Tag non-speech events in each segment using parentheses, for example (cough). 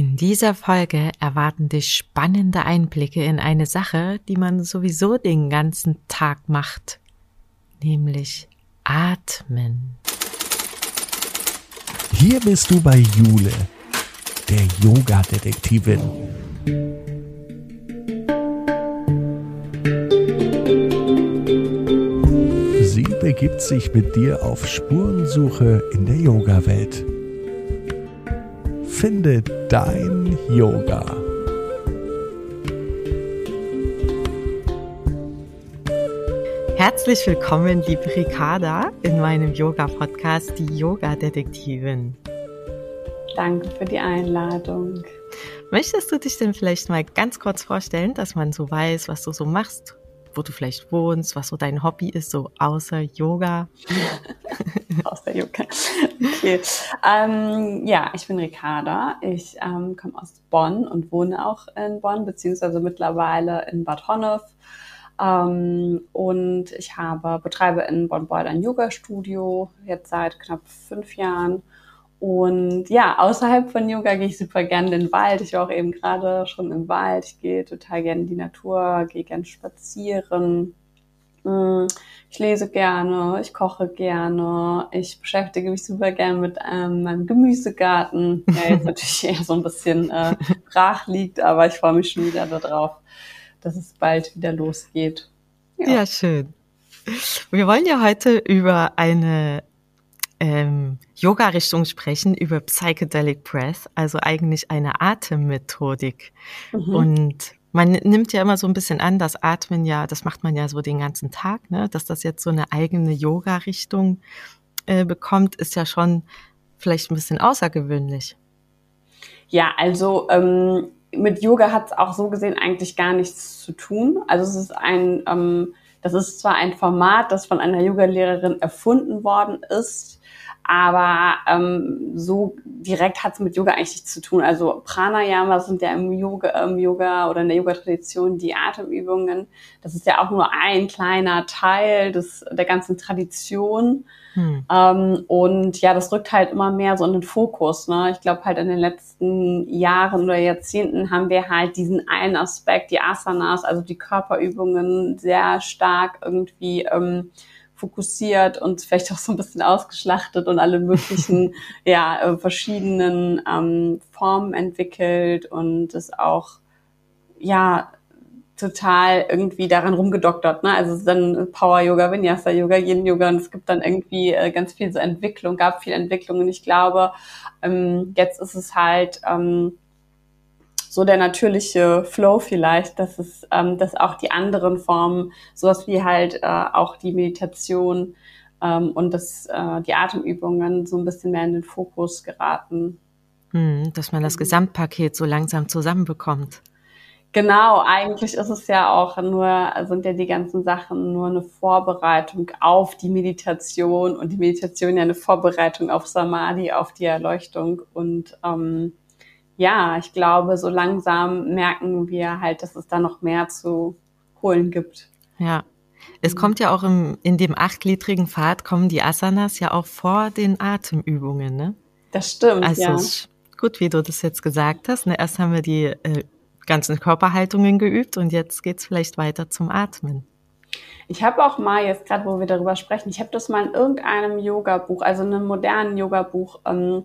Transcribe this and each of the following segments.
In dieser Folge erwarten dich spannende Einblicke in eine Sache, die man sowieso den ganzen Tag macht, nämlich atmen. Hier bist du bei Jule, der Yoga-Detektivin. Sie begibt sich mit dir auf Spurensuche in der Yoga-Welt. Finde dein Yoga. Herzlich willkommen, liebe Ricarda, in meinem Yoga-Podcast, die Yoga-Detektivin. Danke für die Einladung. Möchtest du dich denn vielleicht mal ganz kurz vorstellen, dass man so weiß, was du so machst, wo du vielleicht wohnst, was so dein Hobby ist, so außer Yoga? (laughs) außer Yoga. Okay. Ähm, ja, ich bin Ricarda. Ich ähm, komme aus Bonn und wohne auch in Bonn, beziehungsweise mittlerweile in Bad Honnef. Ähm, und ich habe, betreibe in Bonn-Beuth ein Yoga-Studio, jetzt seit knapp fünf Jahren. Und ja, außerhalb von Yoga gehe ich super gerne in den Wald. Ich war auch eben gerade schon im Wald. Ich gehe total gerne in die Natur, gehe gerne spazieren. Mm, ich lese gerne, ich koche gerne, ich beschäftige mich super gerne mit ähm, meinem Gemüsegarten, der jetzt (laughs) natürlich eher so ein bisschen äh, brach liegt, aber ich freue mich schon wieder darauf, dass es bald wieder losgeht. Ja. ja, schön. Wir wollen ja heute über eine ähm, Yoga-Richtung sprechen, über Psychedelic Breath, also eigentlich eine Atemmethodik. Mhm. Und man nimmt ja immer so ein bisschen an, dass Atmen ja, das macht man ja so den ganzen Tag, ne? dass das jetzt so eine eigene Yoga-Richtung äh, bekommt, ist ja schon vielleicht ein bisschen außergewöhnlich. Ja, also ähm, mit Yoga hat es auch so gesehen eigentlich gar nichts zu tun. Also es ist ein, ähm, das ist zwar ein Format, das von einer Yogalehrerin erfunden worden ist, aber ähm, so direkt hat es mit Yoga eigentlich nichts zu tun. Also Pranayama sind ja im Yoga, im Yoga oder in der Yoga-Tradition die Atemübungen. Das ist ja auch nur ein kleiner Teil des, der ganzen Tradition. Hm. Ähm, und ja, das rückt halt immer mehr so in den Fokus. Ne? Ich glaube halt in den letzten Jahren oder Jahrzehnten haben wir halt diesen einen Aspekt, die Asanas, also die Körperübungen, sehr stark irgendwie ähm, fokussiert und vielleicht auch so ein bisschen ausgeschlachtet und alle möglichen, (laughs) ja, äh, verschiedenen ähm, Formen entwickelt und es auch, ja, total irgendwie daran rumgedoktert. Ne? Also es ist dann Power Yoga, Vinyasa Yoga, Yin Yoga und es gibt dann irgendwie äh, ganz viel so Entwicklung, gab viel Entwicklung und ich glaube, ähm, jetzt ist es halt ähm, so der natürliche Flow vielleicht, dass es, ähm, dass auch die anderen Formen, sowas wie halt äh, auch die Meditation ähm, und das, äh, die Atemübungen so ein bisschen mehr in den Fokus geraten. Hm, dass man das Gesamtpaket so langsam zusammenbekommt. Genau, eigentlich ist es ja auch nur, sind ja die ganzen Sachen nur eine Vorbereitung auf die Meditation und die Meditation ja eine Vorbereitung auf Samadhi, auf die Erleuchtung und ähm, ja, ich glaube, so langsam merken wir halt, dass es da noch mehr zu holen gibt. Ja. Es kommt ja auch im, in dem achtgliedrigen Pfad kommen die Asanas ja auch vor den Atemübungen, ne? Das stimmt, also ja. gut, wie du das jetzt gesagt hast. Ne? Erst haben wir die äh, ganzen Körperhaltungen geübt und jetzt geht's vielleicht weiter zum Atmen. Ich habe auch mal jetzt gerade, wo wir darüber sprechen, ich habe das mal in irgendeinem Yoga-Buch, also in einem modernen Yoga-Buch ähm,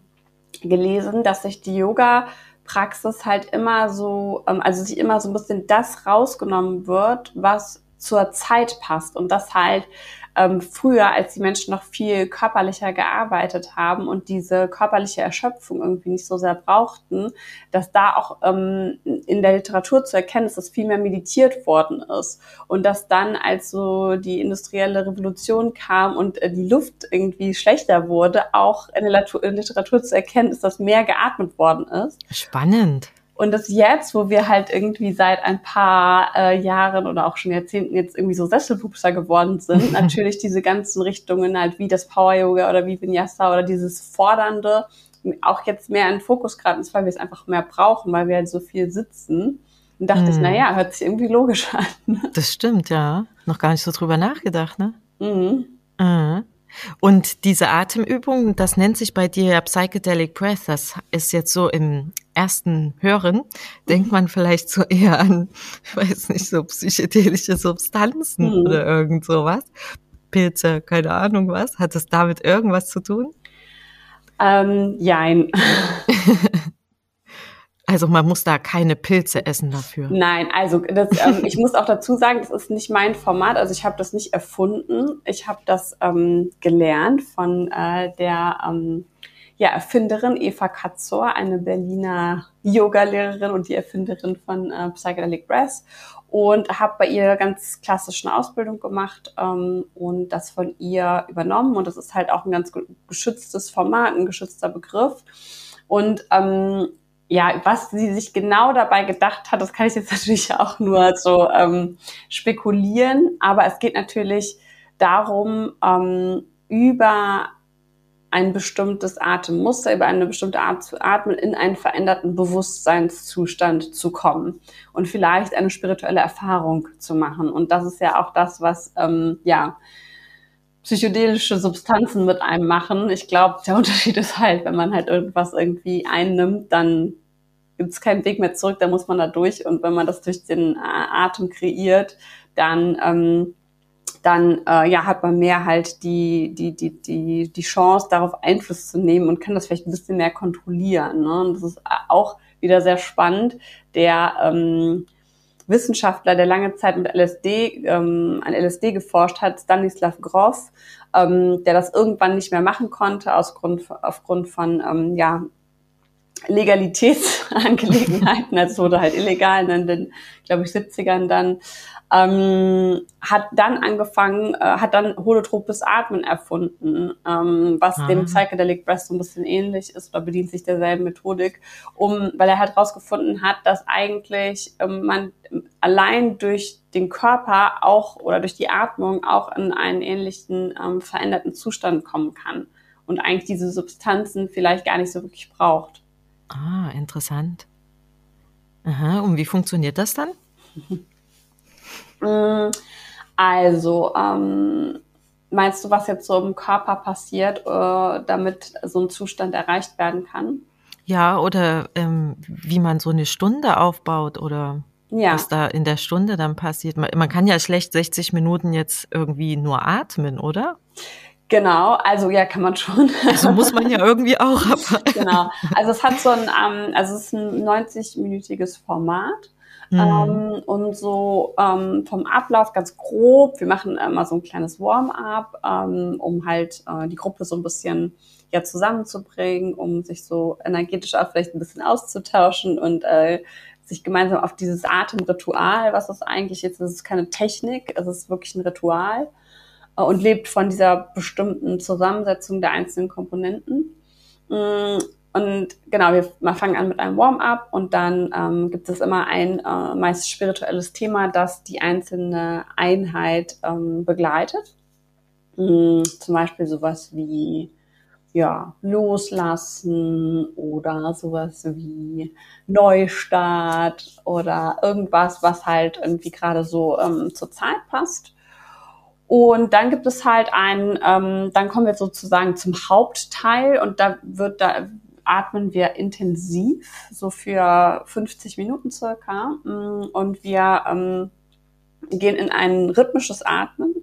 gelesen, dass sich die Yoga-Praxis halt immer so, ähm, also sich immer so ein bisschen das rausgenommen wird, was zur Zeit passt und das halt ähm, früher, als die Menschen noch viel körperlicher gearbeitet haben und diese körperliche Erschöpfung irgendwie nicht so sehr brauchten, dass da auch ähm, in der Literatur zu erkennen ist, dass viel mehr meditiert worden ist und dass dann, als so die industrielle Revolution kam und äh, die Luft irgendwie schlechter wurde, auch in der Literatur zu erkennen ist, dass mehr geatmet worden ist. Spannend. Und das jetzt, wo wir halt irgendwie seit ein paar äh, Jahren oder auch schon Jahrzehnten jetzt irgendwie so Sesselpupser geworden sind, (laughs) natürlich diese ganzen Richtungen halt wie das Power Yoga oder wie Vinyasa oder dieses Fordernde auch jetzt mehr in Fokus geraten ist, weil wir es einfach mehr brauchen, weil wir halt so viel sitzen. Und dachte mm. ich, mhm. naja, hört sich irgendwie logisch (laughs) an. Das stimmt, ja. Noch gar nicht so drüber nachgedacht, ne? Mhm. Mhm. Und diese Atemübung, das nennt sich bei dir Psychedelic Breath. Das ist jetzt so im ersten Hören denkt man vielleicht so eher an, ich weiß nicht, so psychedelische Substanzen mhm. oder irgend sowas. Pilze, keine Ahnung was. Hat das damit irgendwas zu tun? Ähm, jein. (laughs) Also man muss da keine Pilze essen dafür. Nein, also das, ähm, ich muss auch dazu sagen, das ist nicht mein Format. Also ich habe das nicht erfunden. Ich habe das ähm, gelernt von äh, der ähm, ja, Erfinderin Eva Katzor, eine Berliner Yoga-Lehrerin und die Erfinderin von äh, Psychedelic Breath. Und habe bei ihr ganz klassischen Ausbildung gemacht ähm, und das von ihr übernommen. Und das ist halt auch ein ganz geschütztes Format, ein geschützter Begriff. Und ähm, ja, was sie sich genau dabei gedacht hat, das kann ich jetzt (laughs) natürlich auch nur so ähm, spekulieren. Aber es geht natürlich darum, ähm, über ein bestimmtes Atemmuster, über eine bestimmte Art zu atmen, in einen veränderten Bewusstseinszustand zu kommen und vielleicht eine spirituelle Erfahrung zu machen. Und das ist ja auch das, was ähm, ja psychedelische Substanzen mit einem machen. Ich glaube, der (laughs) Unterschied ist halt, wenn man halt irgendwas irgendwie einnimmt, dann gibt es keinen Weg mehr zurück, da muss man da durch. Und wenn man das durch den äh, Atem kreiert, dann, ähm, dann äh, ja, hat man mehr halt die, die, die, die, die Chance, darauf Einfluss zu nehmen und kann das vielleicht ein bisschen mehr kontrollieren. Ne? Und das ist auch wieder sehr spannend. Der ähm, Wissenschaftler, der lange Zeit mit LSD, ähm, an LSD geforscht hat, Stanislav Grof, ähm, der das irgendwann nicht mehr machen konnte aus Grund, aufgrund von ähm, ja, Legalitätsangelegenheiten, (laughs) also wurde halt illegal in den, glaube ich, 70ern dann, ähm, hat dann angefangen, äh, hat dann holotropes Atmen erfunden, ähm, was ah. dem Psychedelic Breath so ein bisschen ähnlich ist oder bedient sich derselben Methodik, um, weil er halt rausgefunden hat, dass eigentlich ähm, man allein durch den Körper auch oder durch die Atmung auch in einen ähnlichen ähm, veränderten Zustand kommen kann und eigentlich diese Substanzen vielleicht gar nicht so wirklich braucht. Ah, interessant. Aha, und wie funktioniert das dann? (laughs) Also, ähm, meinst du, was jetzt so im Körper passiert, äh, damit so ein Zustand erreicht werden kann? Ja, oder ähm, wie man so eine Stunde aufbaut oder ja. was da in der Stunde dann passiert. Man, man kann ja schlecht 60 Minuten jetzt irgendwie nur atmen, oder? Genau, also ja, kann man schon. Also muss man ja irgendwie auch. (laughs) Genau, also es hat so ein, ähm, also es ist ein 90-minütiges Format. Mhm. Ähm, und so ähm, vom Ablauf ganz grob, wir machen immer so ein kleines Warm-up, ähm, um halt äh, die Gruppe so ein bisschen ja zusammenzubringen, um sich so energetisch auch vielleicht ein bisschen auszutauschen und äh, sich gemeinsam auf dieses Atemritual, was das eigentlich ist, das ist keine Technik, es ist wirklich ein Ritual äh, und lebt von dieser bestimmten Zusammensetzung der einzelnen Komponenten. Und genau, wir fangen an mit einem Warm-up und dann ähm, gibt es immer ein äh, meist spirituelles Thema, das die einzelne Einheit ähm, begleitet. Mhm, zum Beispiel sowas wie ja, loslassen oder sowas wie Neustart oder irgendwas, was halt irgendwie gerade so ähm, zur Zeit passt. Und dann gibt es halt ein, ähm, dann kommen wir sozusagen zum Hauptteil und da wird da atmen wir intensiv, so für 50 Minuten circa. Mm, und wir ähm, gehen in ein rhythmisches Atmen,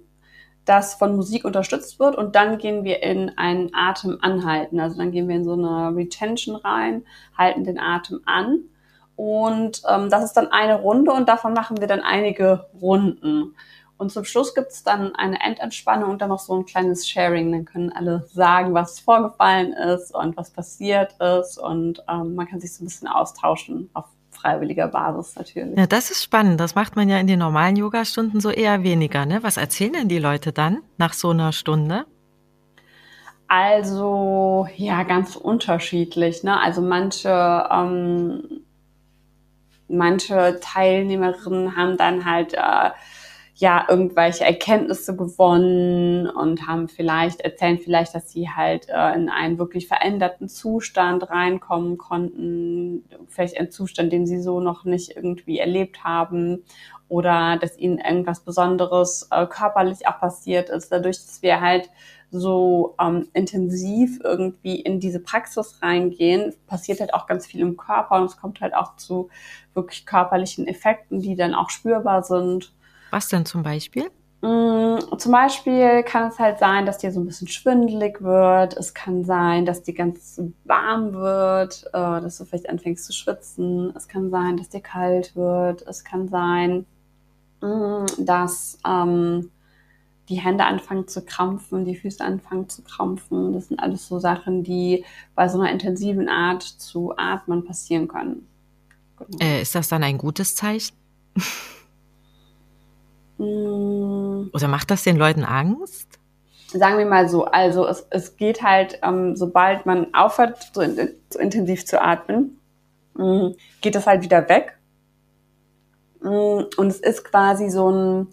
das von Musik unterstützt wird. Und dann gehen wir in ein Atem anhalten. Also dann gehen wir in so eine Retention rein, halten den Atem an. Und ähm, das ist dann eine Runde und davon machen wir dann einige Runden. Und zum Schluss gibt es dann eine Endentspannung und dann noch so ein kleines Sharing. Dann können alle sagen, was vorgefallen ist und was passiert ist. Und ähm, man kann sich so ein bisschen austauschen auf freiwilliger Basis natürlich. Ja, das ist spannend. Das macht man ja in den normalen Yoga-Stunden so eher weniger. Ne? Was erzählen denn die Leute dann nach so einer Stunde? Also, ja, ganz unterschiedlich. Ne? Also manche, ähm, manche Teilnehmerinnen haben dann halt äh, ja irgendwelche Erkenntnisse gewonnen und haben vielleicht erzählen vielleicht, dass sie halt äh, in einen wirklich veränderten Zustand reinkommen konnten, vielleicht einen Zustand, den sie so noch nicht irgendwie erlebt haben. Oder dass ihnen irgendwas Besonderes äh, körperlich auch passiert ist, dadurch, dass wir halt so ähm, intensiv irgendwie in diese Praxis reingehen, passiert halt auch ganz viel im Körper. Und es kommt halt auch zu wirklich körperlichen Effekten, die dann auch spürbar sind. Was denn zum Beispiel? Mm, zum Beispiel kann es halt sein, dass dir so ein bisschen schwindelig wird. Es kann sein, dass dir ganz warm wird, äh, dass du vielleicht anfängst zu schwitzen. Es kann sein, dass dir kalt wird. Es kann sein, mm, dass ähm, die Hände anfangen zu krampfen, die Füße anfangen zu krampfen. Das sind alles so Sachen, die bei so einer intensiven Art zu atmen passieren können. Äh, ist das dann ein gutes Zeichen? (laughs) Mm. Oder macht das den Leuten Angst? Sagen wir mal so, also es, es geht halt, ähm, sobald man aufhört, so, in, so, intensiv zu atmen, mm, geht das halt wieder weg. Mm, und es ist quasi so ein,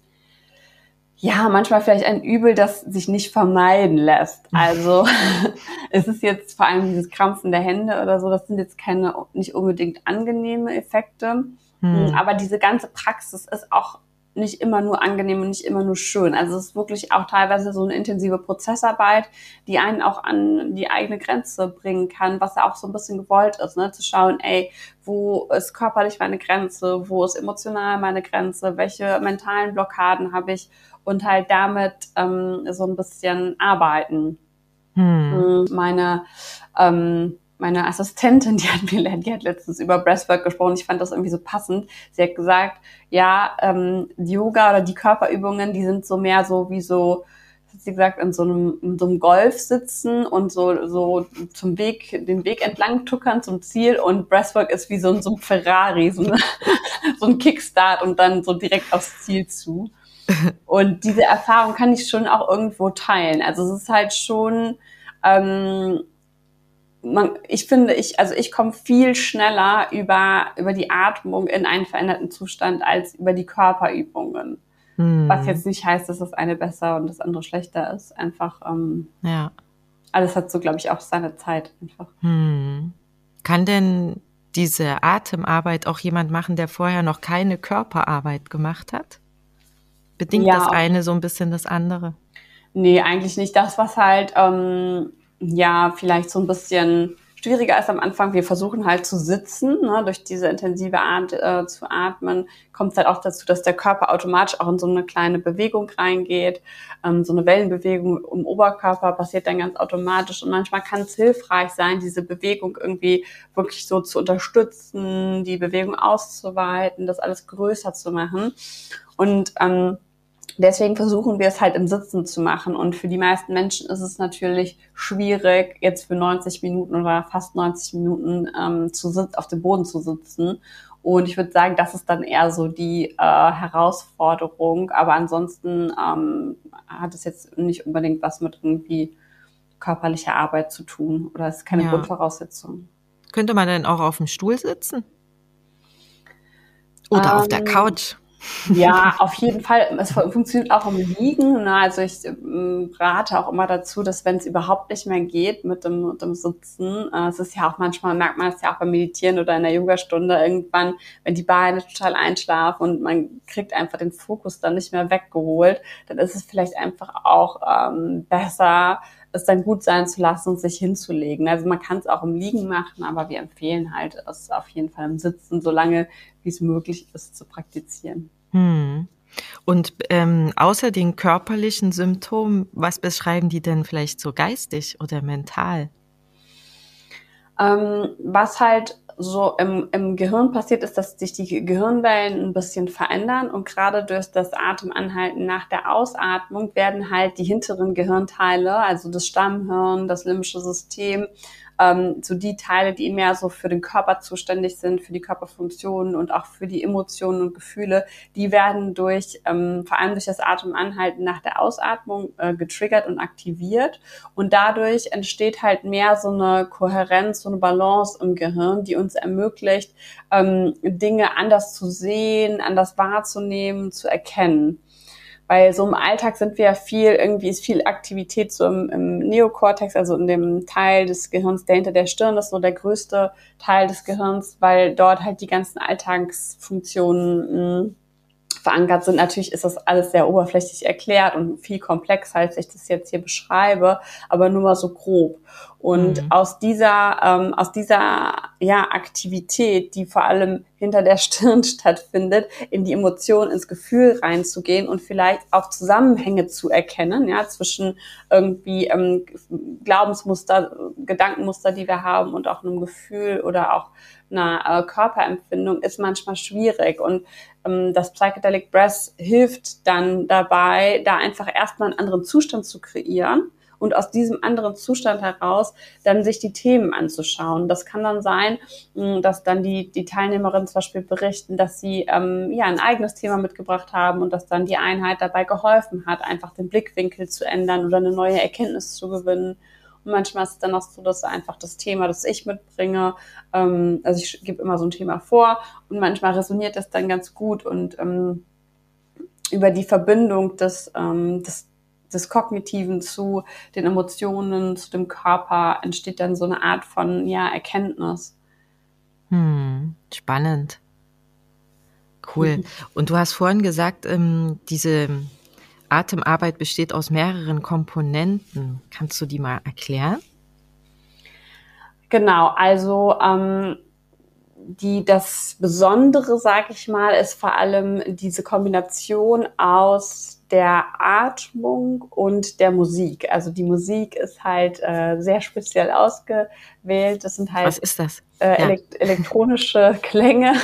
ja, manchmal vielleicht ein Übel, das sich nicht vermeiden lässt. (laughs) Also (laughs) es ist jetzt vor allem dieses Krampfen der Hände oder so, das sind jetzt keine nicht unbedingt angenehme Effekte. Hm. Aber diese ganze Praxis ist auch nicht immer nur angenehm und nicht immer nur schön. Also es ist wirklich auch teilweise so eine intensive Prozessarbeit, die einen auch an die eigene Grenze bringen kann, was ja auch so ein bisschen gewollt ist, ne? zu schauen, ey, wo ist körperlich meine Grenze, wo ist emotional meine Grenze, welche mentalen Blockaden habe ich und halt damit ähm, so ein bisschen arbeiten. Hm. Meine ähm, meine Assistentin, die hat mir die hat letztens über Breathwork gesprochen. Ich fand das irgendwie so passend. Sie hat gesagt, ja, ähm, Yoga oder die Körperübungen, die sind so mehr so wie so, hat sie gesagt, in so einem, in so einem Golf sitzen und so, so zum Weg, den Weg entlang tuckern zum Ziel und Breathwork ist wie so, ein, so ein Ferrari, so, eine, (laughs) so ein Kickstart und dann so direkt aufs Ziel zu. Und diese Erfahrung kann ich schon auch irgendwo teilen. Also es ist halt schon, ähm, man, ich finde, ich, also ich komme viel schneller über, über die Atmung in einen veränderten Zustand als über die Körperübungen. Hm. Was jetzt nicht heißt, dass das eine besser und das andere schlechter ist. Einfach, ähm, ja. alles hat so, glaube ich, auch seine Zeit einfach. Hm. Kann denn diese Atemarbeit auch jemand machen, der vorher noch keine Körperarbeit gemacht hat? Bedingt ja. das eine so ein bisschen das andere? Nee, eigentlich nicht. Das, was halt ähm, ja vielleicht so ein bisschen schwieriger ist am Anfang. Wir versuchen halt zu sitzen, ne? durch diese intensive Art äh, zu atmen, kommt es halt auch dazu, dass der Körper automatisch auch in so eine kleine Bewegung reingeht. Ähm, so eine Wellenbewegung im Oberkörper passiert dann ganz automatisch und manchmal kann es hilfreich sein, diese Bewegung irgendwie wirklich so zu unterstützen, die Bewegung auszuweiten, das alles größer zu machen. Und ähm, Deswegen versuchen wir es halt im Sitzen zu machen. Und für die meisten Menschen ist es natürlich schwierig, jetzt für 90 Minuten oder fast 90 Minuten ähm, zu sitz auf dem Boden zu sitzen. Und ich würde sagen, das ist dann eher so die äh, Herausforderung. Aber ansonsten ähm, hat es jetzt nicht unbedingt was mit irgendwie körperlicher Arbeit zu tun. Oder es ist keine ja. Grundvoraussetzung. Könnte man denn auch auf dem Stuhl sitzen? Oder ähm, auf der ähm, Couch? Ja, auf jeden Fall. Es funktioniert auch im Liegen. Ne? Also ich ähm, rate auch immer dazu, dass wenn es überhaupt nicht mehr geht mit dem, mit dem Sitzen, äh, es ist ja auch manchmal, merkt man es ja auch beim Meditieren oder in der Yogastunde irgendwann, wenn die Beine total einschlafen und man kriegt einfach den Fokus dann nicht mehr weggeholt, dann ist es vielleicht einfach auch ähm, besser, es dann gut sein zu lassen und sich hinzulegen. Also man kann es auch im Liegen machen, aber wir empfehlen halt, es auf jeden Fall im Sitzen, solange wie es möglich ist, zu praktizieren. Hm. Und ähm, außer den körperlichen Symptomen, was beschreiben die denn vielleicht so geistig oder mental? Ähm, was halt so im, im Gehirn passiert, ist, dass sich die Gehirnwellen ein bisschen verändern und gerade durch das Atemanhalten nach der Ausatmung werden halt die hinteren Gehirnteile, also das Stammhirn, das limbische System, ähm, so die Teile, die mehr so für den Körper zuständig sind, für die Körperfunktionen und auch für die Emotionen und Gefühle, die werden durch, ähm, vor allem durch das Atemanhalten nach der Ausatmung äh, getriggert und aktiviert. Und dadurch entsteht halt mehr so eine Kohärenz, so eine Balance im Gehirn, die uns ermöglicht, ähm, Dinge anders zu sehen, anders wahrzunehmen, zu erkennen. Weil so im Alltag sind wir ja viel, irgendwie ist viel Aktivität so im, im Neokortex, also in dem Teil des Gehirns, der hinter der Stirn ist, so der größte Teil des Gehirns, weil dort halt die ganzen Alltagsfunktionen mh, verankert sind. Natürlich ist das alles sehr oberflächlich erklärt und viel komplexer, als ich das jetzt hier beschreibe, aber nur mal so grob. Und mhm. aus dieser, ähm, aus dieser ja, Aktivität, die vor allem hinter der (laughs) Stirn stattfindet, in die Emotion, ins Gefühl reinzugehen und vielleicht auch Zusammenhänge zu erkennen, ja, zwischen irgendwie ähm, Glaubensmuster, Gedankenmuster, die wir haben und auch einem Gefühl oder auch einer äh, Körperempfindung, ist manchmal schwierig. Und ähm, das Psychedelic Breath hilft dann dabei, da einfach erstmal einen anderen Zustand zu kreieren und aus diesem anderen Zustand heraus dann sich die Themen anzuschauen. Das kann dann sein, dass dann die, die Teilnehmerinnen zum Beispiel berichten, dass sie ähm, ja ein eigenes Thema mitgebracht haben und dass dann die Einheit dabei geholfen hat, einfach den Blickwinkel zu ändern oder eine neue Erkenntnis zu gewinnen. Und manchmal ist es dann auch so, dass einfach das Thema, das ich mitbringe, ähm, also ich gebe immer so ein Thema vor und manchmal resoniert das dann ganz gut und ähm, über die Verbindung des, ähm, des des Kognitiven zu den Emotionen, zu dem Körper entsteht dann so eine Art von ja, Erkenntnis. Hm, spannend. Cool. (laughs) Und du hast vorhin gesagt, ähm, diese Atemarbeit besteht aus mehreren Komponenten. Kannst du die mal erklären? Genau, also ähm, die das Besondere, sag ich mal, ist vor allem diese Kombination aus der Atmung und der Musik. Also die Musik ist halt äh, sehr speziell ausgewählt. Das sind halt Was ist das? Äh, ja. elekt elektronische (laughs) Klänge,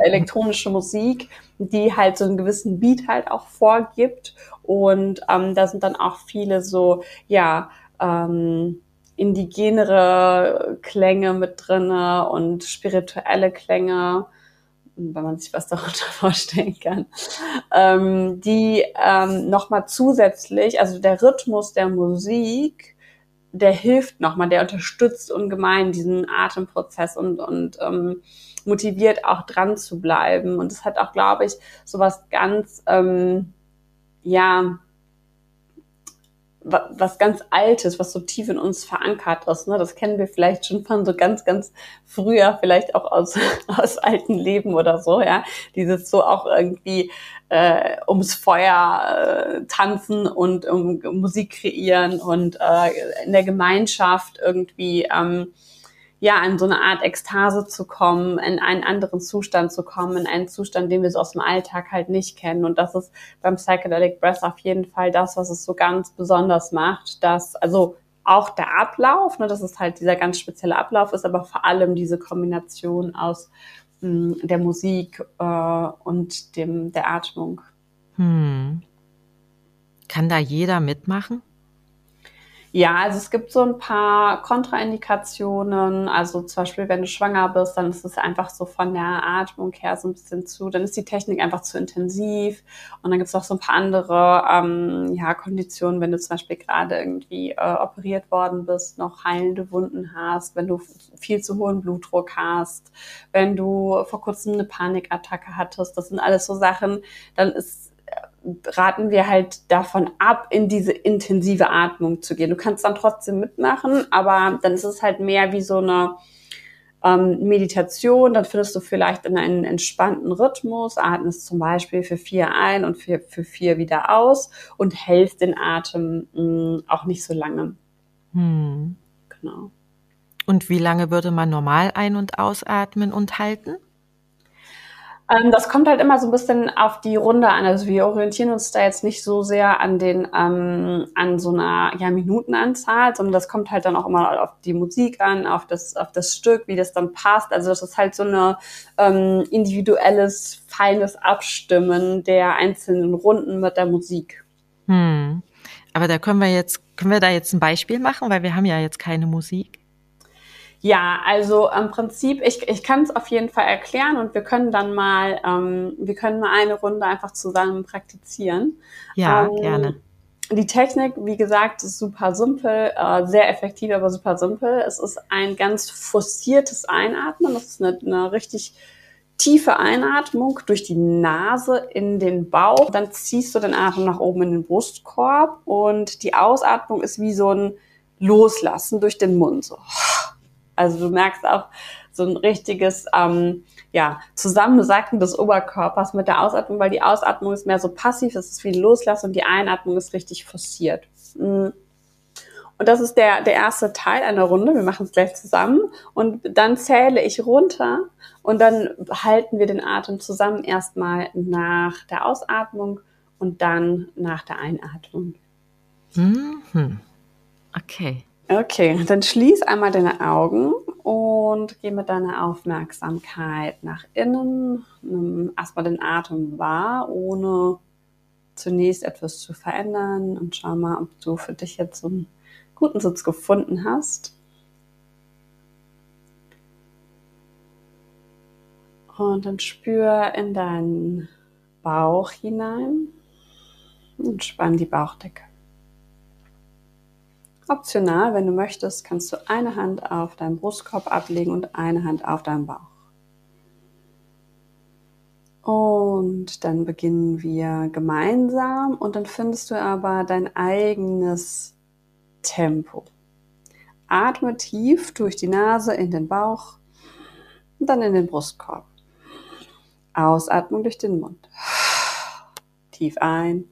elektronische Musik, die halt so einen gewissen Beat halt auch vorgibt. Und ähm, da sind dann auch viele so, ja, ähm, indigenere Klänge mit drinne und spirituelle Klänge wenn man sich was darunter (laughs) vorstellen kann, ähm, die ähm, nochmal zusätzlich, also der Rhythmus der Musik, der hilft nochmal, der unterstützt ungemein diesen Atemprozess und, und ähm, motiviert auch dran zu bleiben. Und es hat auch, glaube ich, so was ganz, ähm, ja, was ganz Altes, was so tief in uns verankert ist. Ne? Das kennen wir vielleicht schon von so ganz, ganz früher, vielleicht auch aus, (laughs) aus alten Leben oder so, ja. Dieses so auch irgendwie äh, ums Feuer äh, tanzen und um Musik kreieren und äh, in der Gemeinschaft irgendwie ähm, ja, in so eine Art Ekstase zu kommen, in einen anderen Zustand zu kommen, in einen Zustand, den wir so aus dem Alltag halt nicht kennen. Und das ist beim Psychedelic Breath auf jeden Fall das, was es so ganz besonders macht, dass, also auch der Ablauf, ne, dass es halt dieser ganz spezielle Ablauf ist, aber vor allem diese Kombination aus mh, hm, der Musik äh, und dem, der Atmung. Hm. Kann da jeder mitmachen? Ja, also es gibt so ein paar Kontraindikationen. Also zum Beispiel, wenn du schwanger bist, dann ist es einfach so von der Atmung her so ein bisschen zu, dann ist die Technik einfach zu intensiv. Und dann gibt es auch so ein paar andere ähm, ja, Konditionen, wenn du zum Beispiel gerade irgendwie äh, operiert worden bist, noch heilende Wunden hast, wenn du viel zu hohen Blutdruck hast, wenn du vor kurzem eine Panikattacke hattest. Das sind alles so Sachen, dann ist raten wir halt davon ab, in diese intensive Atmung zu gehen. Du kannst dann trotzdem mitmachen, aber dann ist es halt mehr wie so eine ähm, Meditation. Dann findest du vielleicht in einen entspannten Rhythmus, atmest zum Beispiel für vier ein und für, für vier wieder aus und hältst den Atem mh, mm, auch nicht so lange. Hm. Genau. Und wie lange würde man normal ein- und ausatmen und halten? Ähm, das kommt halt immer so ein bisschen auf die Runde an. Also wir orientieren uns da jetzt nicht so sehr an den ähm, an so einer ja, Minutenanzahl, sondern das kommt halt dann auch immer auf die Musik an, auf das auf das Stück, wie das dann passt. Also das ist halt so eine ähm, individuelles feines Abstimmen der einzelnen Runden mit der Musik. Hm. Aber da können wir jetzt können wir da jetzt ein Beispiel machen, weil wir haben ja jetzt keine Musik. Ja, also im Prinzip, ich, ich kann es auf jeden Fall erklären und wir können dann mal, ähm, wir können mal eine Runde einfach zusammen praktizieren. Ja, ähm, gerne. Die Technik, wie gesagt, ist super simpel, äh, sehr effektiv, aber super simpel. Es ist ein ganz forciertes Einatmen. Das ist eine, eine richtig tiefe Einatmung durch die Nase in den Bauch. Dann ziehst du den Atem nach oben in den Brustkorb und die Ausatmung ist wie so ein Loslassen durch den Mund. So. Also du merkst auch so ein richtiges ähm, ja, Zusammensacken des Oberkörpers mit der Ausatmung, weil die Ausatmung ist mehr so passiv, es ist wie Loslassen und die Einatmung ist richtig forciert. Mhm. Und das ist der, der erste Teil einer Runde. Wir machen es gleich zusammen. Und dann zähle ich runter und dann halten wir den Atem zusammen erstmal nach der Ausatmung und dann nach der Einatmung. Mhm. Okay. Okay, dann schließ einmal deine Augen und geh mit deiner Aufmerksamkeit nach innen. Nimm erstmal den Atem wahr, ohne zunächst etwas zu verändern und schau mal, ob du für dich jetzt so einen guten Sitz gefunden hast. Und dann spür in deinen Bauch hinein und spann die Bauchdecke. Optional, wenn du möchtest, kannst du eine Hand auf deinen Brustkorb ablegen und eine Hand auf deinen Bauch. Und dann beginnen wir gemeinsam und dann findest du aber dein eigenes Tempo. Atme tief durch die Nase in den Bauch und dann in den Brustkorb. Ausatmung durch den Mund. Tief ein.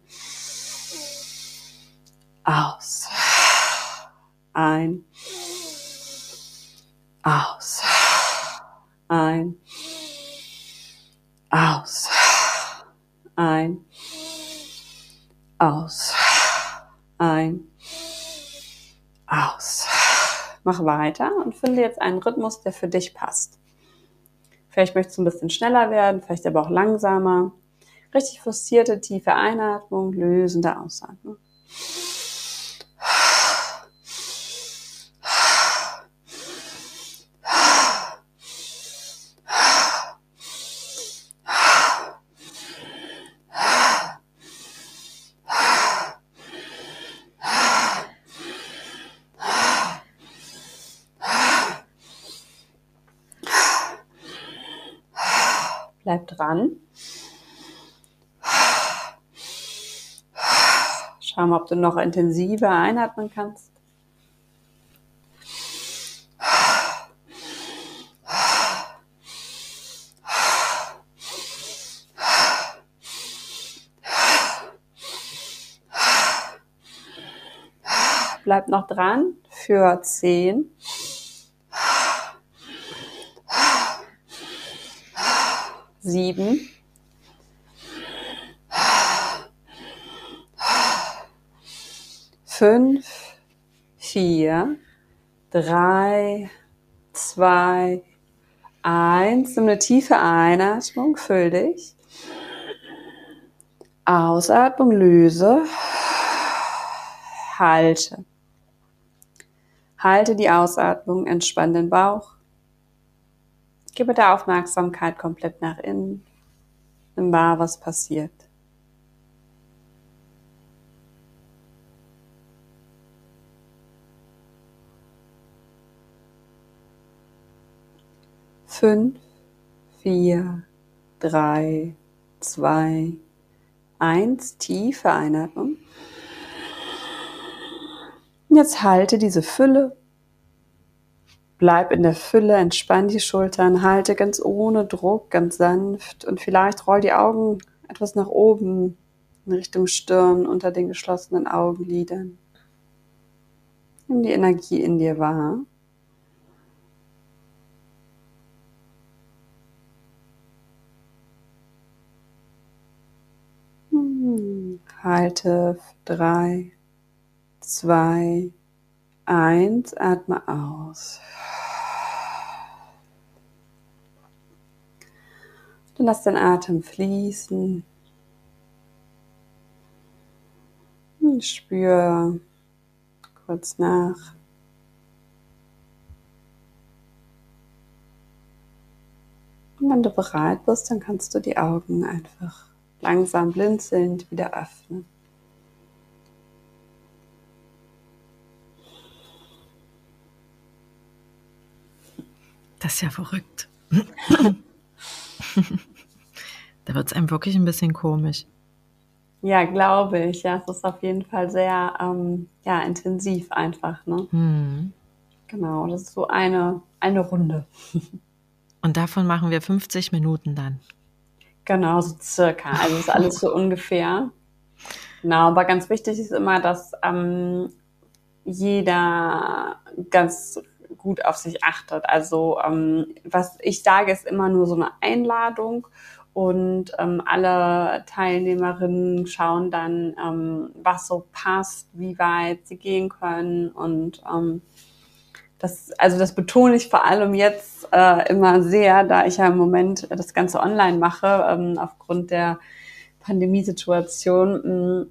Aus. Ein. Aus. Ein. Aus. Ein. Aus. Ein aus. Mach weiter und finde jetzt einen Rhythmus, der für dich passt. Vielleicht möchtest du ein bisschen schneller werden, vielleicht aber auch langsamer. Richtig forcierte, tiefe Einatmung, lösende Ausatmung. Bleib dran. Schau mal, ob du noch intensiver einatmen kannst. Bleib noch dran für zehn. Sieben, fünf, vier, drei, zwei, eins. Nimm eine tiefe Einatmung, füll dich. Ausatmung, löse. Halte. Halte die Ausatmung, entspann den Bauch. Gebe der Aufmerksamkeit komplett nach innen. Nimm wahr, was passiert. Fünf, vier, drei, zwei, eins. Tiefe Einatmung. Jetzt halte diese Fülle Bleib in der Fülle, entspann die Schultern, halte ganz ohne Druck, ganz sanft und vielleicht roll die Augen etwas nach oben in Richtung Stirn unter den geschlossenen Augenlidern. Nimm die Energie in dir wahr. Hm, halte drei, zwei, eins, atme aus. Dann lass den Atem fließen. Und spür kurz nach. Und wenn du bereit bist, dann kannst du die Augen einfach langsam blinzelnd wieder öffnen. Das ist ja verrückt. (laughs) da wird es einem wirklich ein bisschen komisch. Ja, glaube ich. Ja, es ist auf jeden Fall sehr ähm, ja, intensiv einfach. Ne? Mhm. Genau, das ist so eine, eine Runde. (laughs) Und davon machen wir 50 Minuten dann. Genau, so circa. Also ist alles so ungefähr. Genau, aber ganz wichtig ist immer, dass ähm, jeder ganz gut auf sich achtet. Also ähm, was ich sage, ist immer nur so eine Einladung und ähm, alle Teilnehmerinnen schauen dann, ähm, was so passt, wie weit sie gehen können und ähm, das, also das betone ich vor allem jetzt äh, immer sehr, da ich ja im Moment das Ganze online mache, ähm, aufgrund der Pandemiesituation. Mh, mm,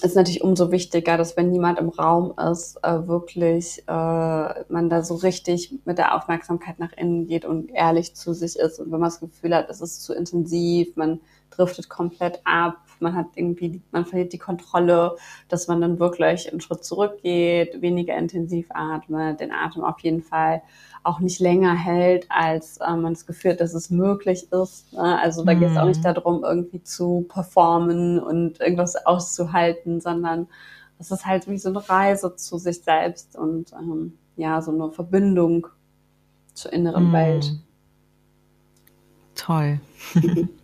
ist natürlich umso wichtiger, dass wenn niemand im Raum ist, äh, wirklich äh, man da so richtig mit der Aufmerksamkeit nach innen geht und ehrlich zu sich ist. Und wenn man das Gefühl hat, es ist zu intensiv, man driftet komplett ab, man hat irgendwie, man verliert die Kontrolle, dass man dann wirklich einen Schritt zurückgeht, weniger intensiv atmet, den Atem auf jeden Fall auch nicht länger hält, als äh, man das Gefühl hat, dass es möglich ist. Ne? Also da mhm. geht es auch nicht mhm. darum, irgendwie zu performen und irgendwas auszuhalten, sondern es ist halt wie so eine Reise zu sich selbst und ähm, ja, so eine Verbindung zur inneren mhm. Welt. Toll. (laughs)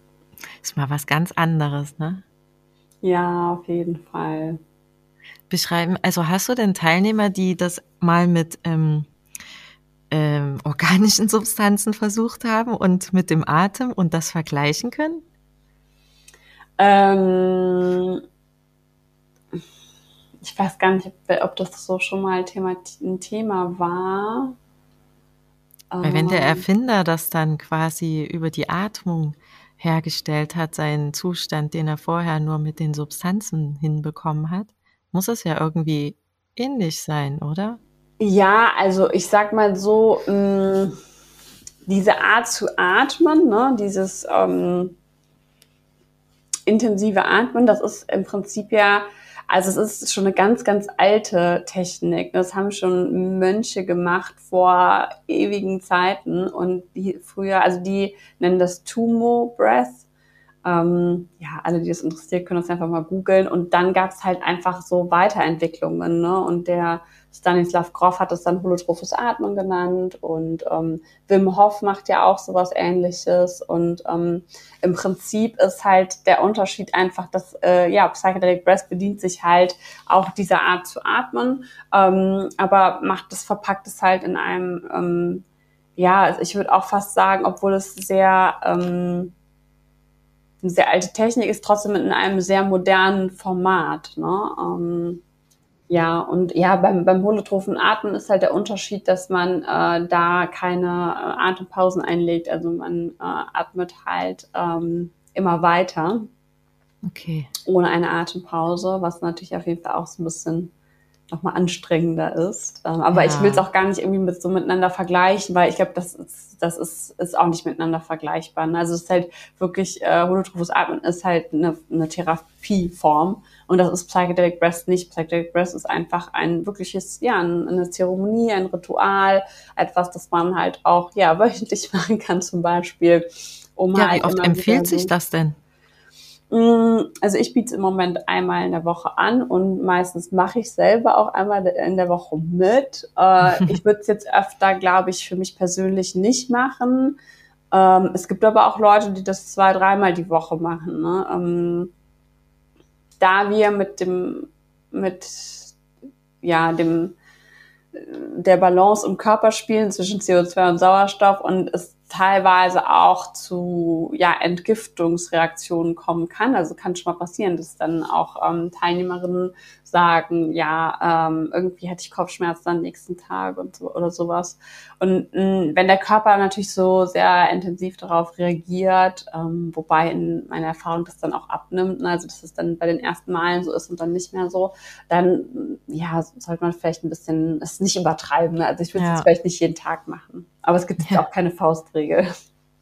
ist mal was ganz anderes, ne? Ja, auf jeden Fall. Beschreiben, also hast du denn Teilnehmer, die das mal mit ähm, ähm, organischen Substanzen versucht haben und mit dem Atem und das vergleichen können? Ähm, ich weiß gar nicht, ob das so schon mal Thema, ein Thema war. Weil wenn der ähm. Erfinder das dann quasi über die Atmung hergestellt hat, seinen Zustand, den er vorher nur mit den Substanzen hinbekommen hat, muss es ja irgendwie ähnlich sein, oder? Ja, also ich sag mal so, mh, mm, diese Art zu atmen, ne, dieses ähm, intensive Atmen, das ist im Prinzip ja, also es ist schon eine ganz, ganz alte Technik. Das haben schon Mönche gemacht vor ewigen Zeiten und die früher, also die nennen das Tumo Breath. Ähm, ja, alle, die das interessiert, können das einfach mal googeln. Und dann gab es halt einfach so Weiterentwicklungen. Ne? Und der Stanislav Grof hat es dann holotrophes Atmen genannt und ähm, Wim Hof macht ja auch sowas ähnliches und ähm, im Prinzip ist halt der Unterschied einfach, dass äh, ja, Psychedelic Breath bedient sich halt auch dieser Art zu atmen, ähm, aber macht es, verpackt es halt in einem, ähm, ja, ich würde auch fast sagen, obwohl es sehr ähm, eine sehr alte Technik ist, trotzdem in einem sehr modernen Format. Ne? Ähm, ja, und ja, beim, beim holotrophen Atmen ist halt der Unterschied, dass man äh, da keine äh, Atempausen einlegt. Also man äh, atmet halt ähm, immer weiter. Okay. Ohne eine Atempause, was natürlich auf jeden Fall auch so ein bisschen nochmal anstrengender ist. Ähm, aber ja. ich will es auch gar nicht irgendwie mit so miteinander vergleichen, weil ich glaube, das ist, das ist, ist auch nicht miteinander vergleichbar. Ne? Also es ist halt wirklich, äh, holotrophes Atmen ist halt eine, eine Therapieform und das ist Psychedelic Breast nicht. Psychedelic Breast ist einfach ein wirkliches, ja, eine Zeremonie, ein Ritual, etwas, das man halt auch, ja, (laughs) wöchentlich machen kann zum Beispiel. Um ja, halt wie oft empfiehlt sich das denn? Mm, also ich biete es im Moment einmal in der Woche an und meistens mache ich selber auch einmal in der Woche mit. Äh, ich (laughs) würde es jetzt öfter, glaube ich, für mich persönlich nicht machen. Ähm, es gibt aber auch Leute, die das zwei, dreimal die Woche machen. Ne? Ähm, da wir mit dem, mit ja, dem der Balance im Körper spielen zwischen CO2 und Sauerstoff und es teilweise auch zu ja, Entgiftungsreaktionen kommen kann. Also kann schon mal passieren, dass dann auch ähm, Teilnehmerinnen sagen, ja, ähm, irgendwie hatte ich Kopfschmerzen am nächsten Tag und so oder sowas. Und mh, mm, wenn der Körper natürlich so sehr intensiv darauf reagiert, ähm, wobei in meiner Erfahrung das dann auch abnimmt, ne, also dass es dann bei den ersten Malen so ist und dann nicht mehr so, dann ja, sollte man vielleicht ein bisschen es nicht übertreiben. Ne? Also ich würde es ja. vielleicht nicht jeden Tag machen. Aber es gibt ja. auch keine Faustregel.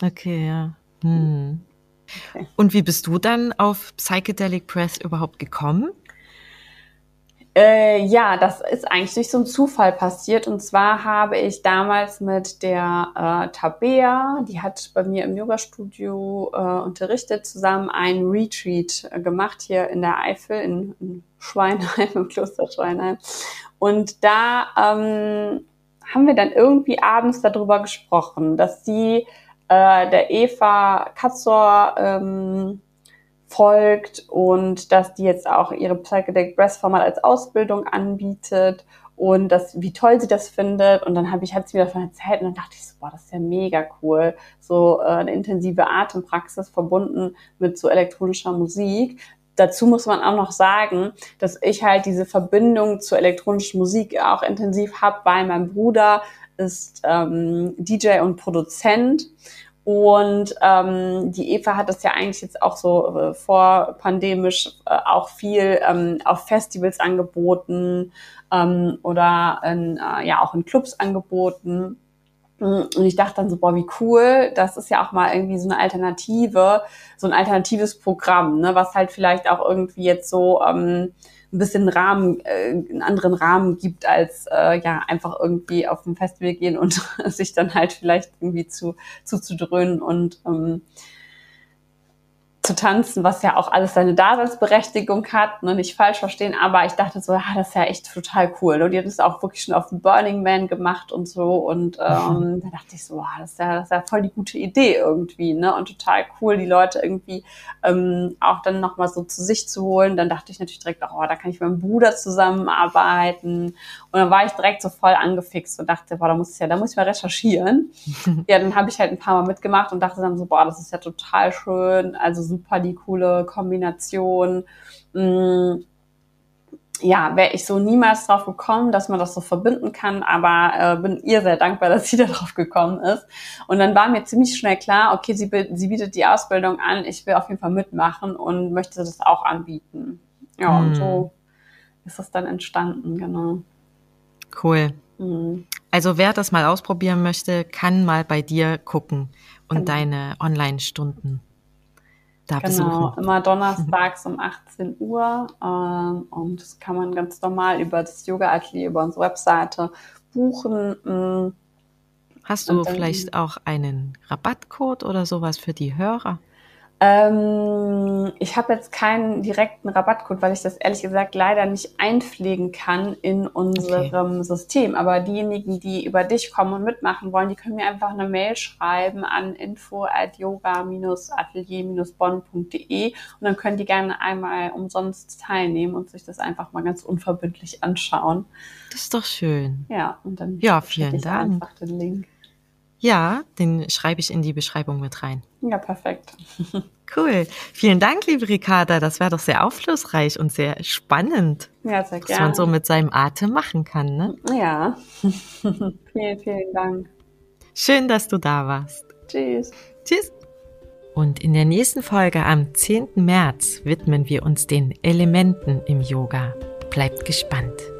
Okay, ja. Hm. Okay. Und wie bist du dann auf Psychedelic Press überhaupt gekommen? Äh, ja, das ist eigentlich durch so einen Zufall passiert. Und zwar habe ich damals mit der äh, Tabea, die hat bei mir im Yoga-Studio äh, unterrichtet, zusammen ein Retreat äh, gemacht hier in der Eifel, in, in Schweinheim, (laughs) im Kloster Schweinheim. Und da ähm, haben wir dann irgendwie abends darüber gesprochen, dass sie äh, der Eva Katzor ähm, folgt und dass die jetzt auch ihre Psychedelic Breast Format als Ausbildung anbietet und das, wie toll sie das findet. Und dann habe ich, hat sie mir davon erzählt und dann dachte ich so, boah, das ist ja mega cool. So äh, eine intensive Atempraxis verbunden mit so elektronischer Musik. Dazu muss man auch noch sagen, dass ich halt diese Verbindung zur elektronischen Musik auch intensiv habe, weil mein Bruder ist ähm, DJ und Produzent und ähm, die Eva hat das ja eigentlich jetzt auch so äh, vorpandemisch äh, auch viel ähm, auf Festivals angeboten ähm, oder in, äh, ja auch in Clubs angeboten. Und ich dachte dann so, boah, wie cool, das ist ja auch mal irgendwie so eine Alternative, so ein alternatives Programm, ne, was halt vielleicht auch irgendwie jetzt so ähm, ein bisschen Rahmen, äh, einen anderen Rahmen gibt, als äh, ja einfach irgendwie auf ein Festival gehen und (laughs) sich dann halt vielleicht irgendwie zu zuzudröhnen. Und ähm, zu tanzen, was ja auch alles seine Daseinsberechtigung hat, ne, nicht falsch verstehen, aber ich dachte so, ja, das ist ja echt total cool. Und die hat es auch wirklich schon auf dem Burning Man gemacht und so. Und ähm, da dachte ich so, wow, das ist, ja, das ist ja voll die gute Idee irgendwie, ne? Und total cool, die Leute irgendwie ähm, auch dann nochmal so zu sich zu holen. Dann dachte ich natürlich direkt, oh, da kann ich mit meinem Bruder zusammenarbeiten. Und dann war ich direkt so voll angefixt und dachte, boah, da muss ich ja, da muss ich mal recherchieren. (laughs) ja, dann habe ich halt ein paar Mal mitgemacht und dachte dann so, boah, das ist ja total schön. Also super die coole Kombination. Mm, ja, wäre ich so niemals drauf gekommen, dass man das so verbinden kann, aber äh, bin ihr sehr dankbar, (laughs) dass sie da drauf gekommen ist. Und dann war mir ziemlich schnell klar, okay, sie, sie bietet die Ausbildung an, ich will auf jeden Fall mitmachen und möchte das auch anbieten. Ja, hm. und so ist das dann entstanden, genau. Cool. Hm. Also wer das mal ausprobieren möchte, kann mal bei dir gucken und genau. deine Online-Stunden da genau, besuchen. immer donnerstags um 18 Uhr. Ähm, und das kann man ganz normal über das Yoga-Atelier, über unsere Webseite buchen. Mm. Hast du vielleicht auch einen Rabattcode oder sowas für die Hörer? Ähm, ich habe jetzt keinen direkten Rabattcode, weil ich das ehrlich gesagt leider nicht einpflegen kann in unserem okay. System. Aber diejenigen, die über dich kommen und mitmachen wollen, die können mir einfach eine Mail schreiben an info at yoga-atelier-bonn.de und dann können die gerne einmal umsonst teilnehmen und sich das einfach mal ganz unverbindlich anschauen. Das ist doch schön. Ja, und dann ja, vielen Dank. einfach den Link. Ja, den schreibe ich in die Beschreibung mit rein. Ja, perfekt. (laughs) Cool. Vielen Dank, liebe Ricarda. Das war doch sehr aufschlussreich und sehr spannend. Ja, sehr gerne. Was man so mit seinem Atem machen kann, ne? Ja. (laughs) vielen, vielen Dank. Schön, dass du da warst. Tschüss. Tschüss. Und in der nächsten Folge am 10. März widmen wir uns den Elementen im Yoga. Bleibt gespannt.